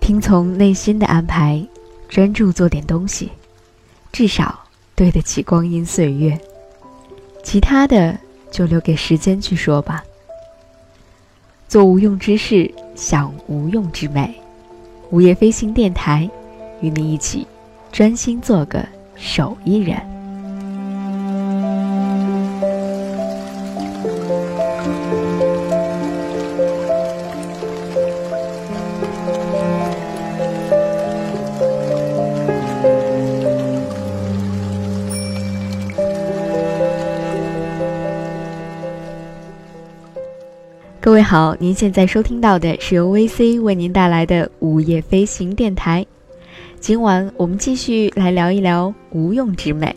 听从内心的安排，专注做点东西，至少对得起光阴岁月。其他的就留给时间去说吧。做无用之事，享无用之美。午夜飞行电台，与你一起专心做个手艺人。各位好，您现在收听到的是由 VC 为您带来的午夜飞行电台。今晚我们继续来聊一聊无用之美。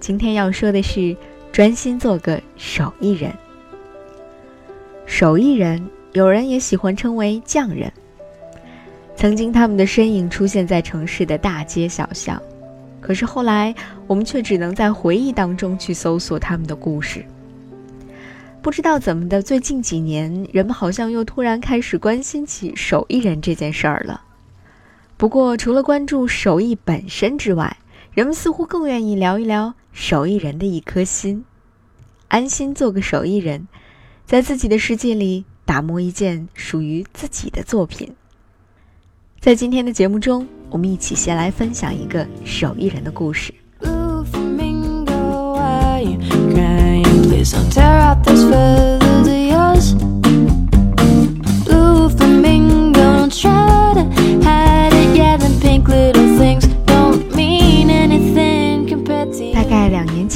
今天要说的是专心做个手艺人。手艺人，有人也喜欢称为匠人。曾经他们的身影出现在城市的大街小巷，可是后来我们却只能在回忆当中去搜索他们的故事。不知道怎么的，最近几年，人们好像又突然开始关心起手艺人这件事儿了。不过，除了关注手艺本身之外，人们似乎更愿意聊一聊手艺人的一颗心，安心做个手艺人，在自己的世界里打磨一件属于自己的作品。在今天的节目中，我们一起先来分享一个手艺人的故事。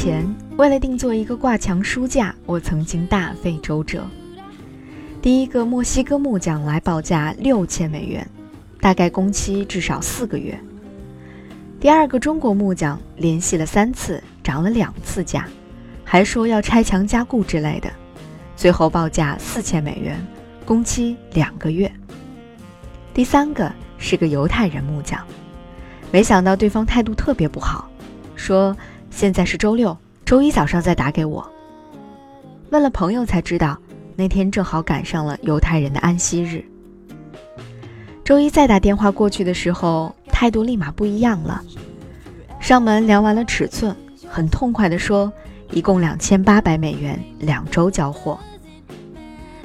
前，为了定做一个挂墙书架，我曾经大费周折。第一个墨西哥木匠来报价六千美元，大概工期至少四个月。第二个中国木匠联系了三次，涨了两次价。还说要拆墙加固之类的，最后报价四千美元，工期两个月。第三个是个犹太人木匠，没想到对方态度特别不好，说现在是周六，周一早上再打给我。问了朋友才知道，那天正好赶上了犹太人的安息日。周一再打电话过去的时候，态度立马不一样了。上门量完了尺寸，很痛快地说。一共两千八百美元，两周交货。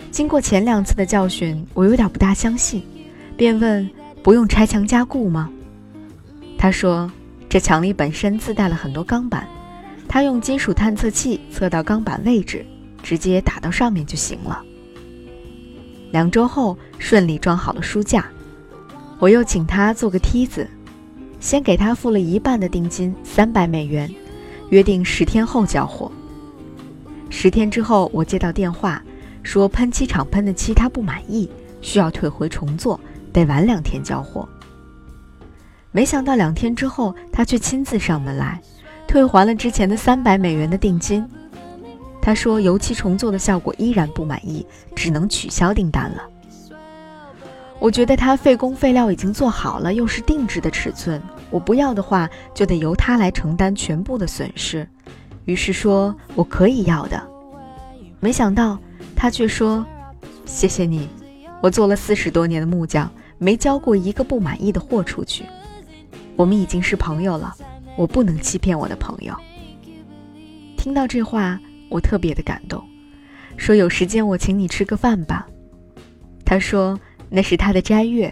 经过前两次的教训，我有点不大相信，便问：“不用拆墙加固吗？”他说：“这墙里本身自带了很多钢板，他用金属探测器测到钢板位置，直接打到上面就行了。”两周后顺利装好了书架，我又请他做个梯子，先给他付了一半的定金，三百美元。约定十天后交货。十天之后，我接到电话，说喷漆厂喷的漆他不满意，需要退回重做，得晚两天交货。没想到两天之后，他却亲自上门来，退还了之前的三百美元的定金。他说油漆重做的效果依然不满意，只能取消订单了。我觉得他费工费料已经做好了，又是定制的尺寸，我不要的话就得由他来承担全部的损失。于是说我可以要的，没想到他却说：“谢谢你，我做了四十多年的木匠，没交过一个不满意的货出去。我们已经是朋友了，我不能欺骗我的朋友。”听到这话，我特别的感动，说：“有时间我请你吃个饭吧。”他说。那是他的斋月，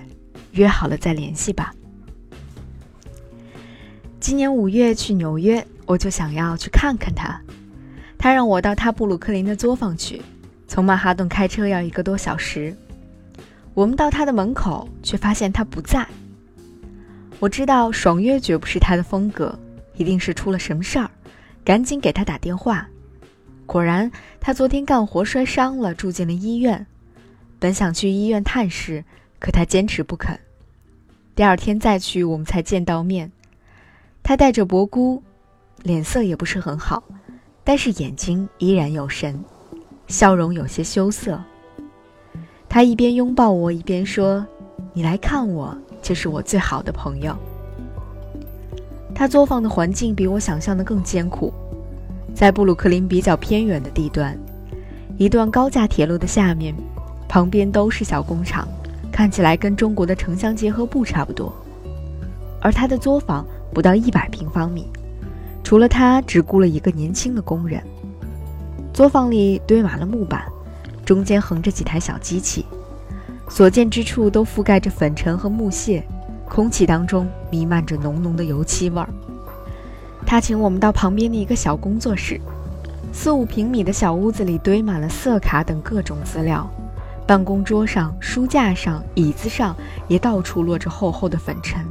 约好了再联系吧。今年五月去纽约，我就想要去看看他。他让我到他布鲁克林的作坊去，从曼哈顿开车要一个多小时。我们到他的门口，却发现他不在。我知道爽约绝不是他的风格，一定是出了什么事儿，赶紧给他打电话。果然，他昨天干活摔伤了，住进了医院。本想去医院探视，可他坚持不肯。第二天再去，我们才见到面。他戴着薄箍，脸色也不是很好，但是眼睛依然有神，笑容有些羞涩。他一边拥抱我，一边说：“你来看我，就是我最好的朋友。”他作坊的环境比我想象的更艰苦，在布鲁克林比较偏远的地段，一段高架铁路的下面。旁边都是小工厂，看起来跟中国的城乡结合部差不多。而他的作坊不到一百平方米，除了他，只雇了一个年轻的工人。作坊里堆满了木板，中间横着几台小机器，所见之处都覆盖着粉尘和木屑，空气当中弥漫着浓浓的油漆味儿。他请我们到旁边的一个小工作室，四五平米的小屋子里堆满了色卡等各种资料。办公桌上、书架上、椅子上也到处落着厚厚的粉尘，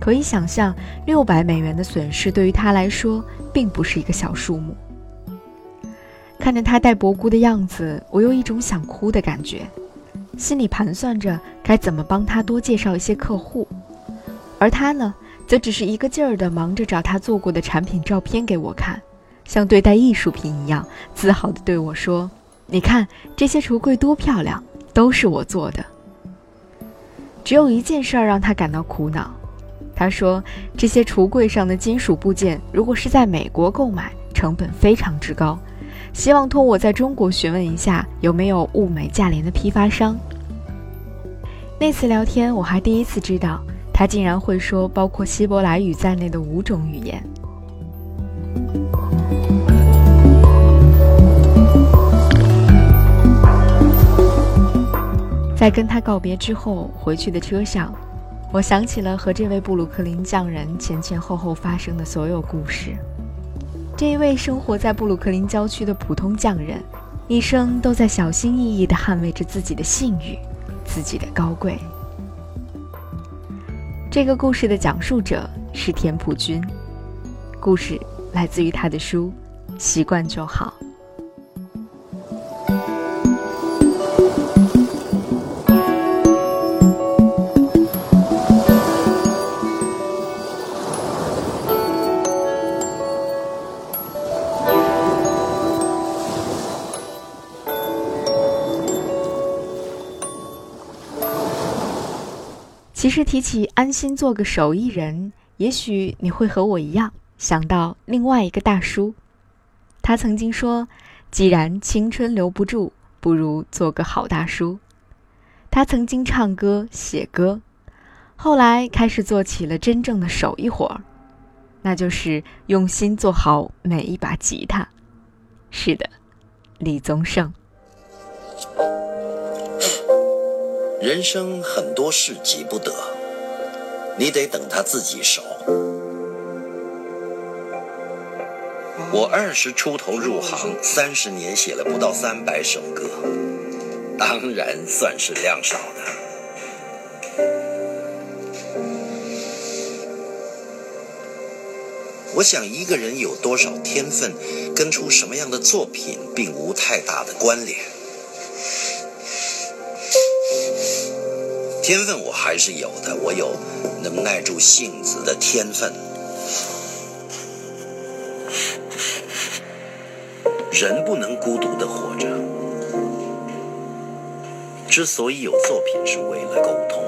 可以想象，六百美元的损失对于他来说并不是一个小数目。看着他戴博姑的样子，我有一种想哭的感觉，心里盘算着该怎么帮他多介绍一些客户，而他呢，则只是一个劲儿地忙着找他做过的产品照片给我看，像对待艺术品一样，自豪地对我说。你看这些橱柜多漂亮，都是我做的。只有一件事让他感到苦恼，他说这些橱柜上的金属部件如果是在美国购买，成本非常之高，希望托我在中国询问一下有没有物美价廉的批发商。那次聊天，我还第一次知道他竟然会说包括希伯来语在内的五种语言。在跟他告别之后，回去的车上，我想起了和这位布鲁克林匠人前前后后发生的所有故事。这一位生活在布鲁克林郊区的普通匠人，一生都在小心翼翼地捍卫着自己的信誉，自己的高贵。这个故事的讲述者是田朴珺，故事来自于他的书《习惯就好》。其实提起安心做个手艺人，也许你会和我一样想到另外一个大叔。他曾经说：“既然青春留不住，不如做个好大叔。”他曾经唱歌、写歌，后来开始做起了真正的手艺活儿，那就是用心做好每一把吉他。是的，李宗盛。人生很多事急不得，你得等他自己熟。我二十出头入行，三十年写了不到三百首歌，当然算是量少的。我想一个人有多少天分，跟出什么样的作品，并无太大的关联。天分我还是有的，我有能耐住性子的天分。人不能孤独的活着，之所以有作品，是为了沟通，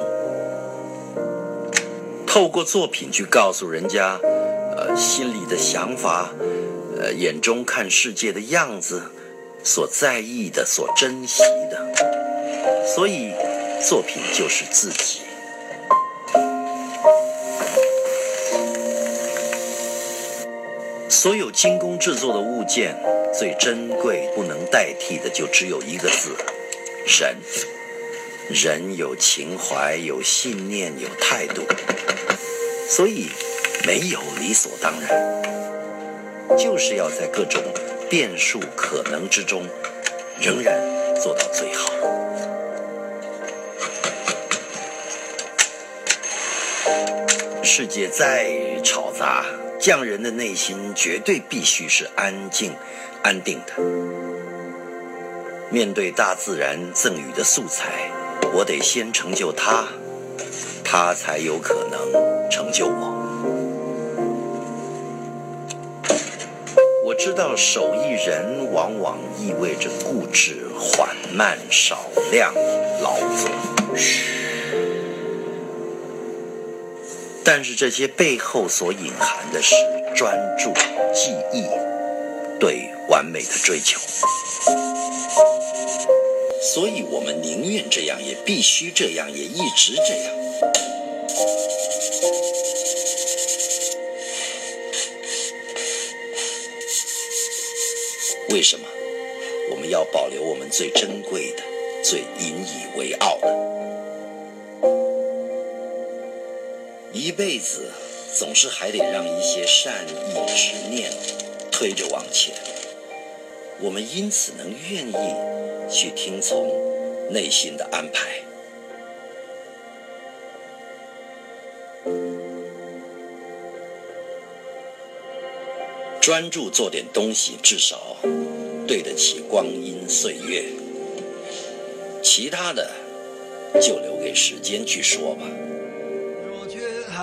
透过作品去告诉人家，呃，心里的想法，呃，眼中看世界的样子，所在意的，所珍惜的，所以。作品就是自己。所有精工制作的物件，最珍贵、不能代替的，就只有一个字：人。人有情怀，有信念，有态度，所以没有理所当然，就是要在各种变数可能之中，仍然做到最好。世界再吵杂，匠人的内心绝对必须是安静、安定的。面对大自然赠予的素材，我得先成就它，它才有可能成就我。我知道手艺人往往意味着固执、缓慢、少量、劳作。嘘。但是这些背后所隐含的是专注、记忆、对完美的追求。所以我们宁愿这样，也必须这样，也一直这样。为什么我们要保留我们最珍贵的、最引以为傲的？一辈子总是还得让一些善意执念推着往前，我们因此能愿意去听从内心的安排。专注做点东西，至少对得起光阴岁月。其他的就留给时间去说吧。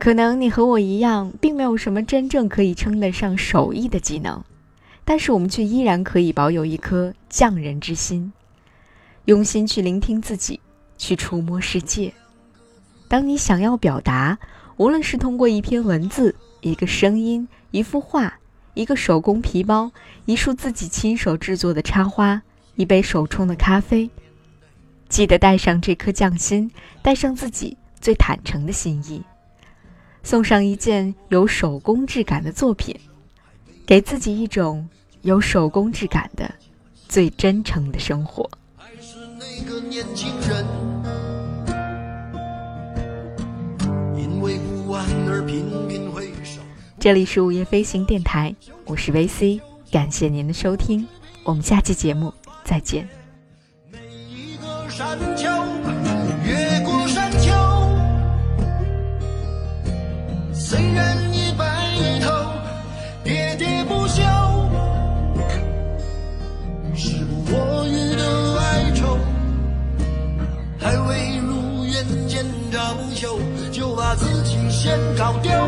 可能你和我一样，并没有什么真正可以称得上手艺的技能，但是我们却依然可以保有一颗匠人之心，用心去聆听自己，去触摸世界。当你想要表达，无论是通过一篇文字、一个声音、一幅画。一个手工皮包，一束自己亲手制作的插花，一杯手冲的咖啡。记得带上这颗匠心，带上自己最坦诚的心意，送上一件有手工质感的作品，给自己一种有手工质感的最真诚的生活。还是那个年轻人，因为不安而频频回首。这里是午夜飞行电台，我是 VC，感谢您的收听，我们下期节目再见。每一个山丘，先搞掂。